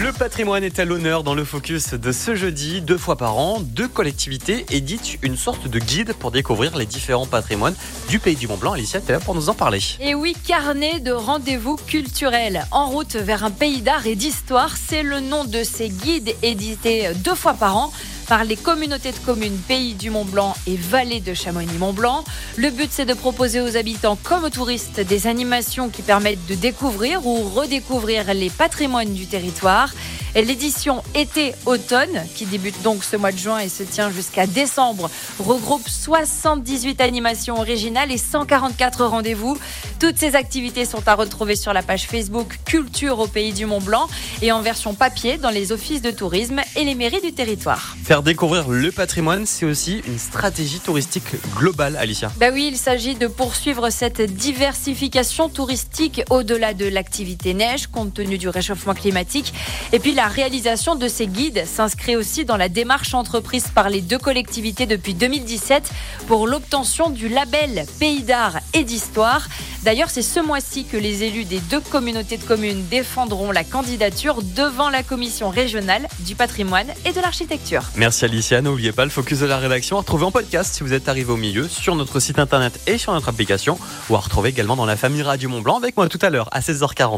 Le patrimoine est à l'honneur dans le focus de ce jeudi. Deux fois par an, deux collectivités éditent une sorte de guide pour découvrir les différents patrimoines du pays du Mont Blanc. Alicia, es là pour nous en parler. Et oui, carnet de rendez-vous culturels. En route vers un pays d'art et d'histoire, c'est le nom de ces guides édités deux fois par an par les communautés de communes Pays du Mont Blanc et Vallée de Chamonix-Mont Blanc. Le but, c'est de proposer aux habitants comme aux touristes des animations qui permettent de découvrir ou redécouvrir les patrimoines du territoire. L'édition été-automne, qui débute donc ce mois de juin et se tient jusqu'à décembre, regroupe 78 animations originales et 144 rendez-vous. Toutes ces activités sont à retrouver sur la page Facebook Culture au Pays du Mont Blanc et en version papier dans les offices de tourisme et les mairies du territoire. Faire découvrir le patrimoine, c'est aussi une stratégie touristique globale, Alicia. Bah oui, il s'agit de poursuivre cette diversification touristique au-delà de l'activité neige, compte tenu du réchauffement climatique. Et puis la réalisation de ces guides s'inscrit aussi dans la démarche entreprise par les deux collectivités depuis 2017 pour l'obtention du label Pays d'art et d'histoire. D'ailleurs, c'est ce mois-ci que les élus des deux communautés de communes défendront la candidature devant la commission régionale du patrimoine et de l'architecture. Merci Alicia, n'oubliez pas le focus de la rédaction à retrouver en podcast si vous êtes arrivé au milieu sur notre site internet et sur notre application ou à retrouver également dans la famille Radio Mont Blanc avec moi tout à l'heure à 16h40.